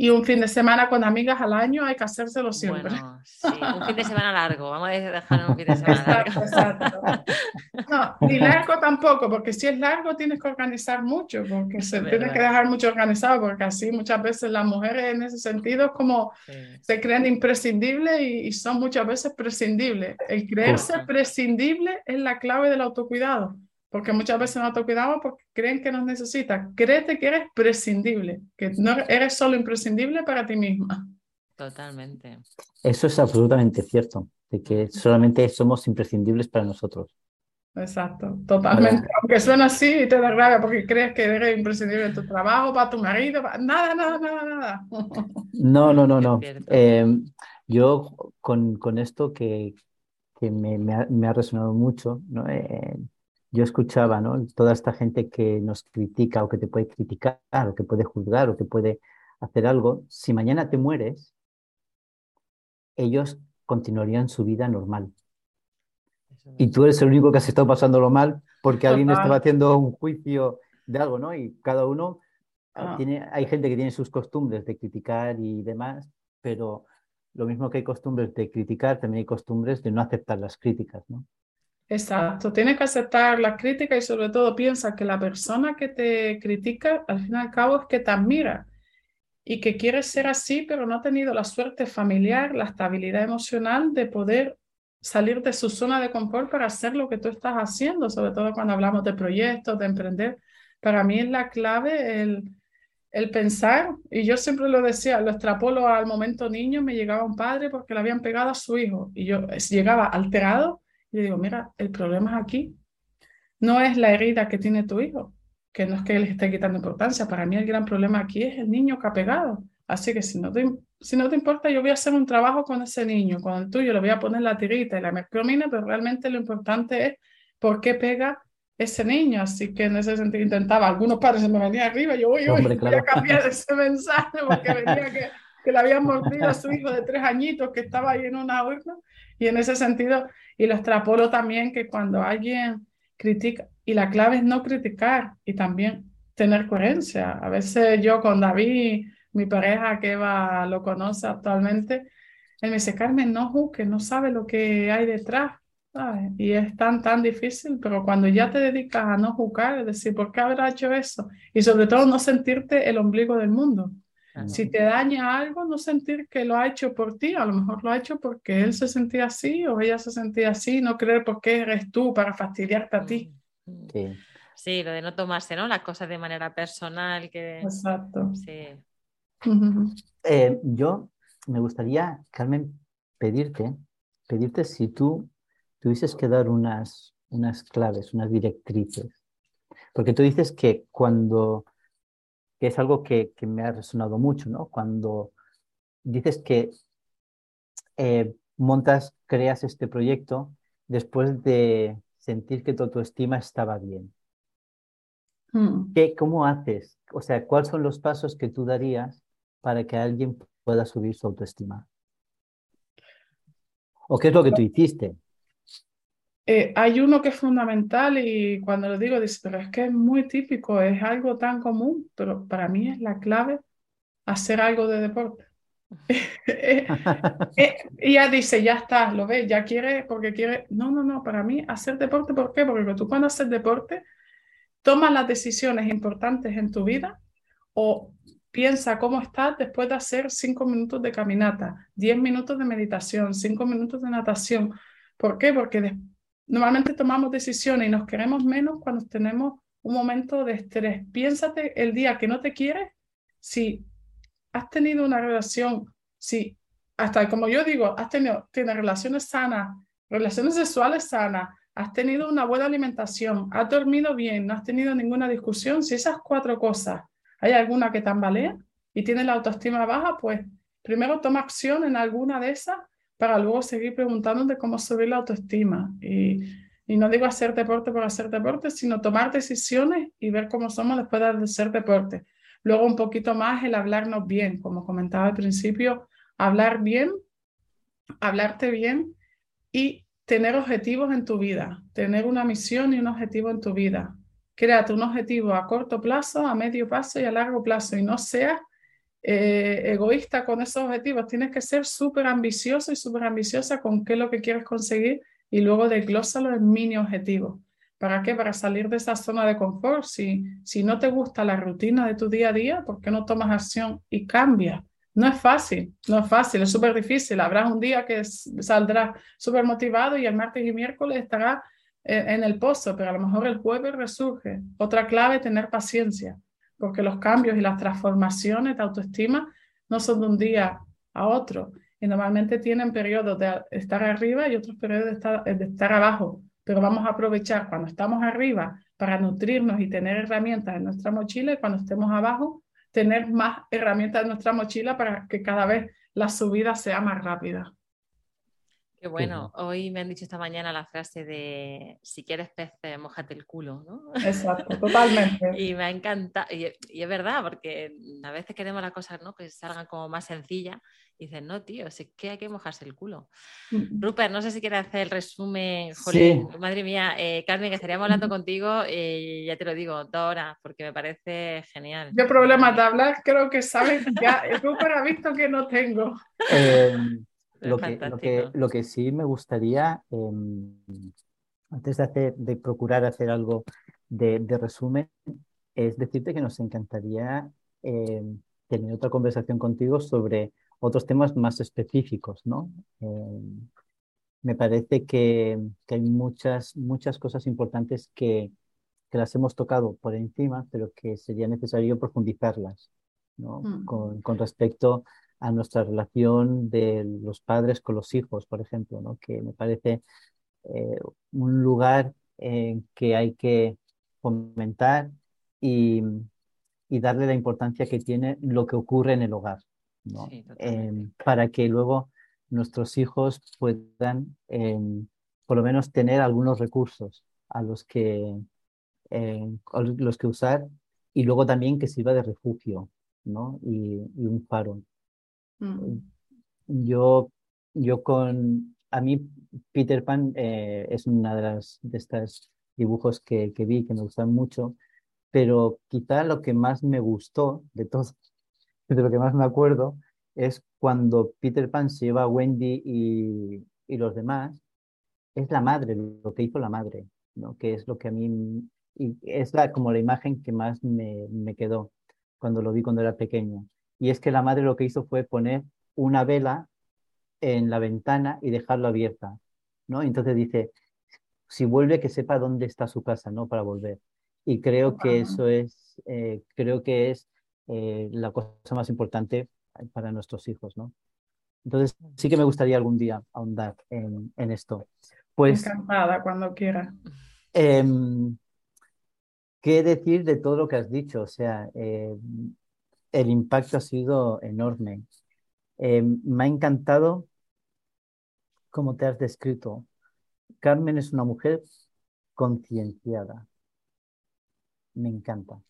Y un fin de semana con amigas al año hay que hacérselo siempre. Bueno, sí, un fin de semana largo, vamos a dejar un fin de semana largo. Exacto, No, ni largo tampoco, porque si es largo tienes que organizar mucho, porque se tiene que dejar mucho organizado, porque así muchas veces las mujeres en ese sentido como se creen imprescindibles y, son muchas veces prescindibles. El creerse prescindible es la clave del autocuidado porque muchas veces no autocuidamos porque creen que nos necesitan. Créete que eres prescindible, que no eres solo imprescindible para ti misma. Totalmente. Eso es absolutamente cierto, de que solamente somos imprescindibles para nosotros. Exacto, totalmente. Aunque suena así y te da rabia porque crees que eres imprescindible en tu trabajo, para tu marido, nada, nada, nada, nada. No, no, no, no. Eh, yo con, con, esto que, que me, me, ha, me, ha, resonado mucho, ¿no? Eh, yo escuchaba, ¿no? Toda esta gente que nos critica o que te puede criticar o que puede juzgar o que puede hacer algo, si mañana te mueres, ellos continuarían su vida normal. Y tú eres el único que has estado pasándolo mal porque alguien estaba haciendo un juicio de algo, ¿no? Y cada uno ah. tiene, hay gente que tiene sus costumbres de criticar y demás, pero lo mismo que hay costumbres de criticar, también hay costumbres de no aceptar las críticas, ¿no? Exacto, tienes que aceptar la crítica y sobre todo piensa que la persona que te critica al fin y al cabo es que te admira y que quiere ser así, pero no ha tenido la suerte familiar, la estabilidad emocional de poder salir de su zona de confort para hacer lo que tú estás haciendo, sobre todo cuando hablamos de proyectos, de emprender. Para mí es la clave el, el pensar, y yo siempre lo decía, lo extrapolo al momento niño, me llegaba un padre porque le habían pegado a su hijo y yo llegaba alterado y digo, mira, el problema es aquí. No es la herida que tiene tu hijo, que no es que él esté quitando importancia. Para mí el gran problema aquí es el niño que ha pegado. Así que si no te, si no te importa, yo voy a hacer un trabajo con ese niño. Con el tuyo le voy a poner la tirita y la mercromina, pero realmente lo importante es por qué pega ese niño. Así que en ese sentido intentaba, algunos padres se me venían arriba, yo voy, voy, voy a cambiar ese mensaje porque venía que, que le habían mordido a su hijo de tres añitos que estaba ahí en una urna. Y en ese sentido, y lo extrapolo también que cuando alguien critica, y la clave es no criticar y también tener coherencia. A veces yo con David, mi pareja que Eva lo conoce actualmente, él me dice, Carmen, no juzgue, no sabe lo que hay detrás. Y es tan, tan difícil, pero cuando ya te dedicas a no juzgar, es decir, ¿por qué habrá hecho eso? Y sobre todo no sentirte el ombligo del mundo. Si te daña algo, no sentir que lo ha hecho por ti, a lo mejor lo ha hecho porque él se sentía así o ella se sentía así, no creer por qué eres tú para fastidiarte a ti. Mm, mm. Sí. lo de no tomarse ¿no? las cosas de manera personal. Que... Exacto. Sí. Eh, yo me gustaría, Carmen, pedirte, pedirte si tú tuvieses que dar unas, unas claves, unas directrices. Porque tú dices que cuando que es algo que, me ha resonado mucho, ¿no? Cuando dices que eh, montas, creas este proyecto después de sentir que tu autoestima estaba bien. Hmm. ¿Qué, ¿Cómo haces? O sea, ¿cuáles son los pasos que tú darías para que alguien pueda subir su autoestima? ¿O qué es lo que tú hiciste? Eh, hay uno que es fundamental y cuando lo digo, dice, pero es que es muy típico, es algo tan común, pero para mí es la clave hacer algo de deporte. Eh, eh, ella dice, ya está, lo ves, ya quiere, porque quiere. No, no, no, para mí hacer deporte, ¿por qué? Porque tú cuando haces deporte, tomas las decisiones importantes en tu vida o piensa cómo estás después de hacer cinco minutos de caminata, diez minutos de meditación, cinco minutos de natación. ¿Por qué? Porque después Normalmente tomamos decisiones y nos queremos menos cuando tenemos un momento de estrés. Piénsate el día que no te quieres, si has tenido una relación, si hasta como yo digo, has tenido tienes relaciones sanas, relaciones sexuales sanas, has tenido una buena alimentación, has dormido bien, no has tenido ninguna discusión, si esas cuatro cosas hay alguna que tambalea y tienes la autoestima baja, pues primero toma acción en alguna de esas para luego seguir preguntándote cómo subir la autoestima. Y, no digo hacer deporte por hacer deporte, sino tomar decisiones y ver cómo somos después de hacer deporte. Luego un poquito más el hablarnos bien, como comentaba al principio, hablar bien, hablarte bien y tener objetivos en tu vida, tener una misión y un objetivo en tu vida. Créate un objetivo a corto plazo, a medio plazo y a largo plazo y no seas eh, egoísta con esos objetivos, tienes que ser súper ambicioso y súper ambiciosa con qué es lo que quieres conseguir y luego desglósalo en mini objetivos. ¿Para qué? Para salir de esa zona de confort. Si, si no te gusta la rutina de tu día a día, ¿por qué no tomas acción y cambias? No es fácil, no es fácil, es súper difícil. Habrá un día que saldrás súper motivado y el martes y miércoles estará eh, en el pozo, pero a lo mejor el jueves resurge. Otra clave, tener paciencia, porque los cambios y las transformaciones de autoestima no son de un día a otro y normalmente tienen periodos de estar arriba y otros periodos de estar, abajo pero vamos a aprovechar cuando estamos arriba para nutrirnos y tener herramientas en nuestra mochila y cuando estemos abajo, tener más herramientas en nuestra mochila para que cada vez la subida sea más rápida. Qué bueno, hoy me han dicho esta mañana la frase de si quieres pez, mojate el culo, ¿no? Exacto, totalmente. y me ha encantado, y, es verdad, porque a veces queremos las cosas ¿no? que salgan como más sencillas y dicen, no, tío, es que hay que mojarse el culo. Mm. Rupert, no sé si quieres hacer el resumen, sí. madre mía, eh, Carmen, que estaríamos hablando contigo, y ya te lo digo, dos horas, porque me parece genial. Yo problemas de hablar, creo que sabes, ya Rupert ha visto que no tengo. Eh, lo que, lo, que, sí me gustaría, em, antes de, hacer, de procurar hacer algo de, resumen, es decirte que nos encantaría em, tener otra conversación contigo sobre otros temas más específicos, ¿no? Em, me parece que, hay muchas, muchas cosas importantes que, que, las hemos tocado por encima, pero que sería necesario profundizarlas, ¿no? Mm. Con, con, respecto a nuestra relación de los padres con los hijos, por ejemplo, ¿no? que me parece eh, un lugar en que hay que fomentar y, y, darle la importancia que tiene lo que ocurre en el hogar, ¿no? Em, para que luego nuestros hijos puedan em, por lo menos tener algunos recursos a los que, em, los que usar y luego también que sirva de refugio ¿no? y, y un faro. Mm. Yo, yo con, a mí Peter Pan eh, es una de las de estos dibujos que, que, vi que me gustan mucho, pero quizá lo que más me gustó de todo, de lo que más me acuerdo, es cuando Peter Pan se lleva a Wendy y, y los demás, es la madre, lo que hizo la madre, ¿no? que es lo que a mí, y es la, como la imagen que más me, me quedó cuando lo vi cuando era pequeño y es que la madre lo que hizo fue poner una vela en la ventana y dejarla abierta, ¿no? Entonces dice, si vuelve que sepa dónde está su casa, ¿no? Para volver. Y creo que eso es, eh, creo que es eh, la cosa más importante para nuestros hijos, ¿no? Entonces sí que me gustaría algún día ahondar en, en esto. Pues, Encantada, cuando quiera. Em, ¿Qué decir de todo lo que has dicho? O sea, eh, el impacto ha sido enorme. Eh, me ha encantado cómo te has descrito. Carmen es una mujer concienciada. Me encanta.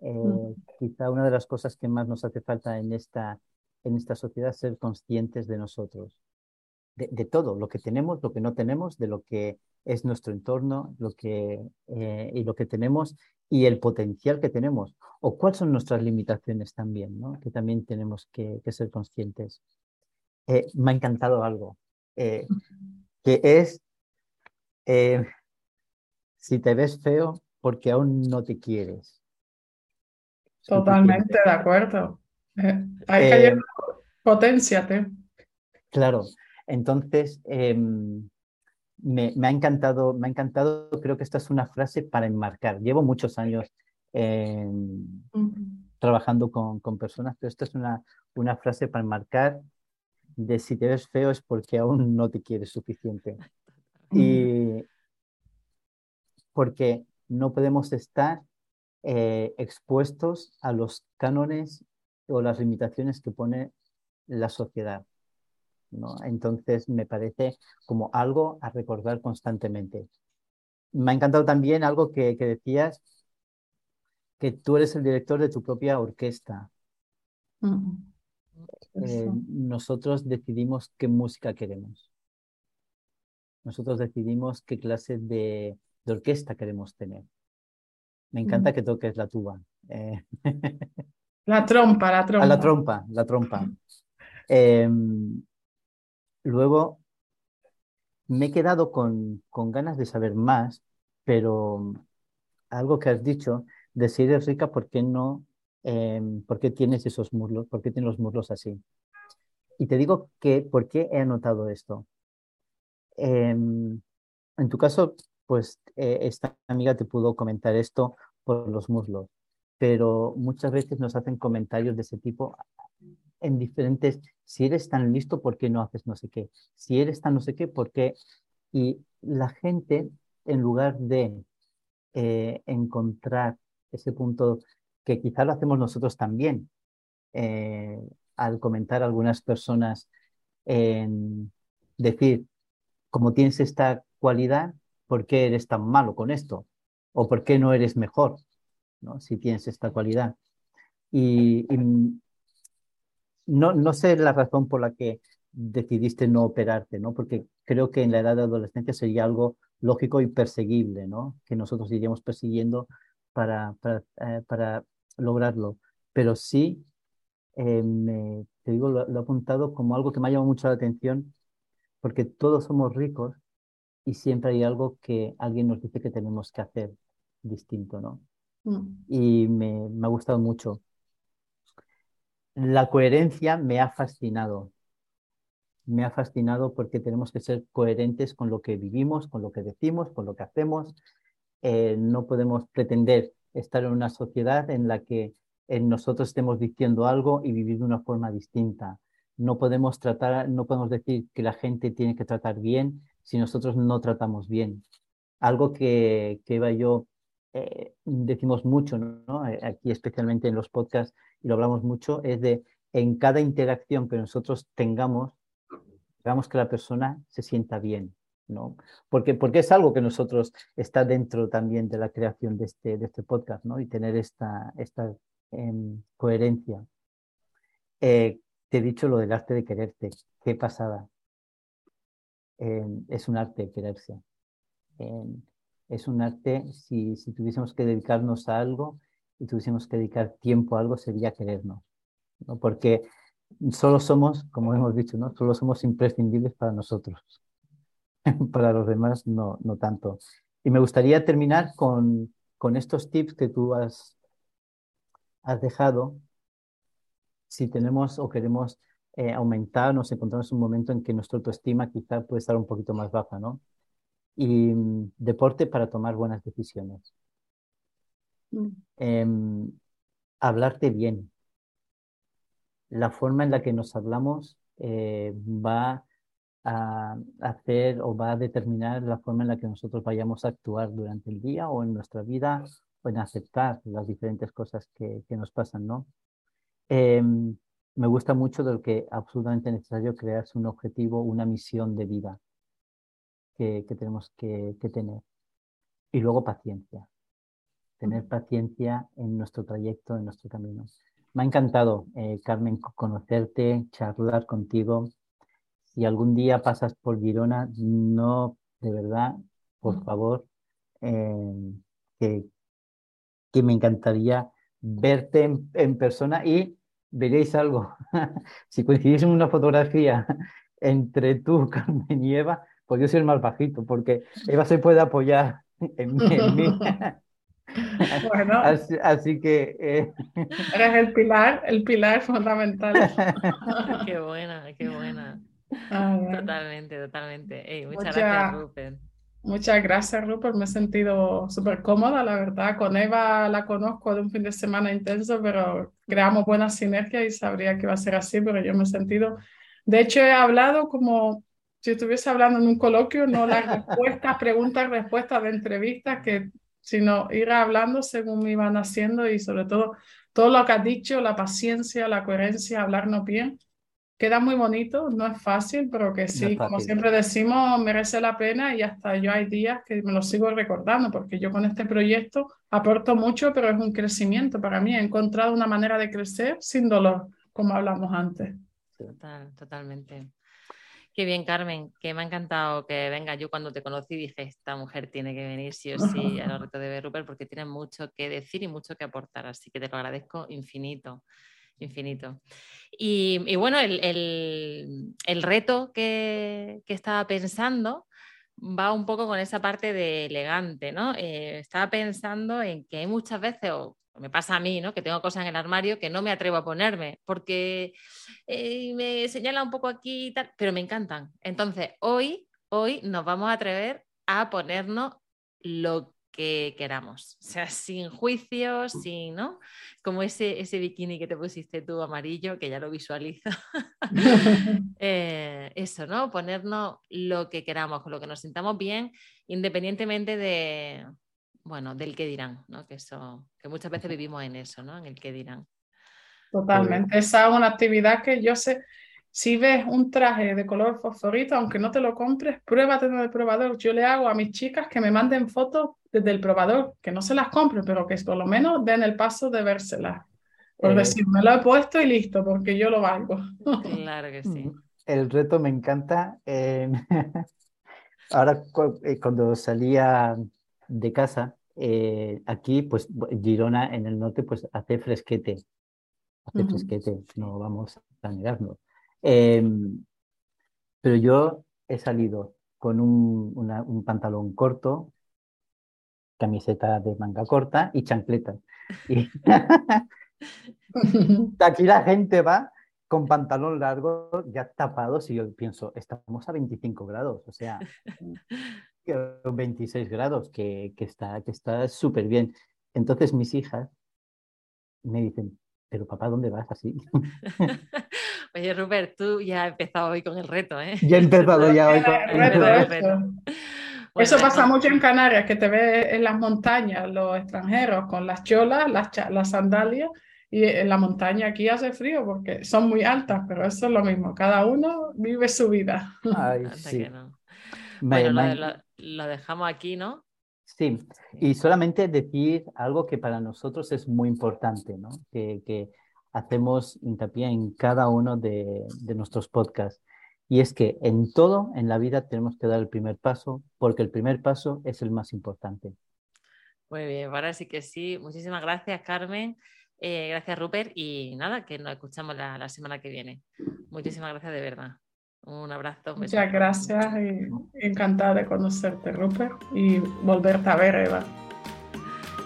Eh, mm. Quizá una de las cosas que más nos hace falta en esta, en esta sociedad es ser conscientes de nosotros, de, todo, lo que tenemos, lo que no tenemos, de lo que es nuestro entorno lo que, eh, y lo que tenemos y el potencial que tenemos o cuáles son nuestras limitaciones también, ¿no? que también tenemos que, ser conscientes. Eh, me ha encantado algo, eh, que es, eh, si te ves feo porque aún no te quieres. Totalmente de acuerdo. hay que potenciate. Claro, entonces em, me, me, ha encantado, me ha encantado, creo que esta es una frase para enmarcar. Llevo muchos años trabajando con, con, personas, pero esta es una, una frase para marcar de si te ves feo es porque aún no te quieres suficiente. Y porque no podemos estar eh, expuestos a los cánones o las limitaciones que pone la sociedad. ¿No? Entonces me parece como algo a recordar constantemente. Me ha encantado también algo que, que decías que tú eres el director de tu propia orquesta. Eh, nosotros decidimos qué música queremos. Nosotros decidimos qué clase de, orquesta queremos tener. Me encanta que toques la tuba. Eh, La trompa, la trompa. La trompa, la trompa. Em, luego me he quedado con, con, ganas de saber más, pero algo que has dicho, de si eres rica, ¿por qué no? Em, ¿Por qué tienes esos muslos? ¿Por qué tienes los muslos así? Y te digo que, ¿por qué he anotado esto? Em, en tu caso, pues eh, esta amiga te pudo comentar esto por los muslos, pero muchas veces nos hacen comentarios de ese tipo en diferentes, si eres tan listo, ¿por qué no haces no sé qué? Si eres tan no sé qué, ¿por qué? Y la gente, en lugar de eh, encontrar ese punto que quizá lo hacemos nosotros también, eh, al comentar algunas personas, en decir, como tienes esta cualidad, ¿por qué eres tan malo con esto? ¿O por qué no eres mejor ¿no? si tienes esta cualidad? Y, no, no sé la razón por la que decidiste no operarte, ¿no? porque creo que en la edad de adolescencia sería algo lógico y perseguible, ¿no? que nosotros iríamos persiguiendo para, para, eh, para lograrlo. Pero sí, eh, me, te digo, lo, lo he apuntado como algo que me ha llamado mucho la atención, porque todos somos ricos y siempre hay algo que alguien nos dice que tenemos que hacer distinto, ¿no? Mm. Y me, me ha gustado mucho. La coherencia me ha fascinado. Me ha fascinado porque tenemos que ser coherentes con lo que vivimos, con lo que decimos, con lo que hacemos. Eh, no podemos pretender estar en una sociedad en la que en nosotros estemos diciendo algo y vivir de una forma distinta. No podemos tratar, no podemos decir que la gente tiene que tratar bien si nosotros no tratamos bien. Algo que, que Eva y yo eh, decimos mucho. Eh, aquí especialmente en los podcasts, y lo hablamos mucho, es de en cada interacción que nosotros tengamos, hagamos que la persona se sienta bien, ¿no? Porque, porque es algo que nosotros está dentro también de la creación de este, de este podcast, ¿no? Y tener esta, esta em, coherencia. Eh, te he dicho lo del arte de quererte, qué pasada. Em, es un arte quererse. Em, es un arte, si, si tuviésemos que dedicarnos a algo y tuviésemos que dedicar tiempo a algo, sería querernos. ¿no? Porque solo somos, como hemos dicho, ¿no? solo somos imprescindibles para nosotros. para los demás, no, no tanto. Y me gustaría terminar con, con estos tips que tú has, has dejado. Si tenemos o queremos eh, aumentar, nos encontramos en un momento en que nuestra autoestima quizá puede estar un poquito más baja, ¿no? Y mm, deporte para tomar buenas decisiones. Em, hablarte bien. La forma en la que nos hablamos eh, va a hacer o va a determinar la forma en la que nosotros vayamos a actuar durante el día o en nuestra vida o en aceptar las diferentes cosas que, que nos pasan, ¿no? Em, me gusta mucho de lo que absolutamente necesario crearse un objetivo, una misión de vida que, tenemos que, tener. Y luego paciencia, tener paciencia en nuestro trayecto, en nuestro camino. Me ha encantado, eh, Carmen, conocerte, charlar contigo. Si algún día pasas por Girona, no, de verdad, por favor, eh, que, que me encantaría verte en persona y veréis algo. si coincidís en una fotografía entre tú, Carmen y Eva, pues yo soy el más bajito, porque Eva se puede apoyar en, mí. Bueno, así, que... Eh, Eres el pilar, el pilar fundamental. qué buena, qué buena. Totalmente, totalmente. muchas gracias, Rupert. Muchas gracias, Rupert. Me he sentido súper cómoda, la verdad. Con Eva la conozco de un fin de semana intenso, pero creamos buena sinergia y sabría que iba a ser así, pero yo me he sentido... De hecho, he hablado como si estuviese hablando en un coloquio, no las respuestas, preguntas, respuestas de entrevistas, que, sino ir hablando según me iban haciendo y sobre todo todo lo que has dicho, la paciencia, la coherencia, hablarnos bien queda muy bonito, no es fácil, pero que sí, como siempre decimos, merece la pena y hasta yo hay días que me lo sigo recordando, porque yo con este proyecto aporto mucho, pero es un crecimiento para mí. He encontrado una manera de crecer sin dolor, como hablamos antes. Total, totalmente. Qué bien, Carmen, que me ha encantado que venga. Yo cuando te conocí dije, esta mujer tiene que venir sí o sí a los retos de Rupert porque tiene mucho que decir y mucho que aportar, así que te lo agradezco infinito, infinito. Y, bueno, el, reto que, estaba pensando va un poco con esa parte de elegante, ¿no? Eh, estaba pensando en que hay muchas veces, o me pasa a mí, ¿no? Que tengo cosas en el armario que no me atrevo a ponerme porque eh, me señala un poco aquí y tal, pero me encantan. Entonces, hoy, hoy nos vamos a atrever a ponernos lo que queramos, o sea, sin juicios, sin, ¿no? Como ese, ese bikini que te pusiste tú amarillo, que ya lo visualizo. Eh, eso, ¿no? Ponernos lo que queramos, con lo que nos sintamos bien, independientemente de, bueno, del que dirán, ¿no? Que, eso, que muchas veces vivimos en eso, ¿no? En el que dirán. Totalmente. Esa es una actividad que yo sé, si ves un traje de color fosforito, aunque no te lo compres, pruébate en el probador. Yo le hago a mis chicas que me manden fotos desde el probador, que no se las compre, pero que por lo menos den el paso de vérselas. Por eh, decir, me lo he puesto y listo, porque yo lo valgo. Claro que sí. Mm, el reto me encanta. ahora eh, cuando salía de casa, eh, aquí, pues Girona en el norte, pues hace fresquete. Hace fresquete, no vamos a negarlo. Em, pero yo he salido con un, un, pantalón corto, camiseta de manga corta y chancletas. Y aquí la gente va con pantalón largo, ya tapados, y yo pienso, estamos a 25 grados, o sea, 26 grados, que, que está que está súper bien. Entonces mis hijas me dicen, pero papá, ¿dónde vas así? Oye, Rupert, tú ya has empezado hoy con el reto, ¿eh? Ya he empezado ya hoy con el reto. Eso pasa mucho en Canarias, que te ves en las montañas los extranjeros con las cholas, las, las sandalias, y en la montaña aquí hace frío porque son muy altas, pero eso es lo mismo, cada uno vive su vida. Ay, sí. Bueno, lo, dejamos aquí, ¿no? Sí, y solamente decir algo que para nosotros es muy importante, ¿no? Que, que hacemos hincapié en cada uno de, de, nuestros podcasts. Y es que en todo en la vida tenemos que dar el primer paso, porque el primer paso es el más importante. Muy bien, ahora sí que sí. Muchísimas gracias, Carmen. Eh, gracias, Rupert. Y nada, que nos escuchamos la, la semana que viene. Muchísimas gracias de verdad. Un abrazo. Muchas gracias y encantada de conocerte, Rupert, y volverte a ver, Eva.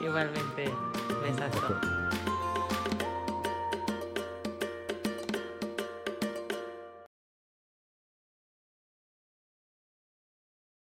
Igualmente. Besazo.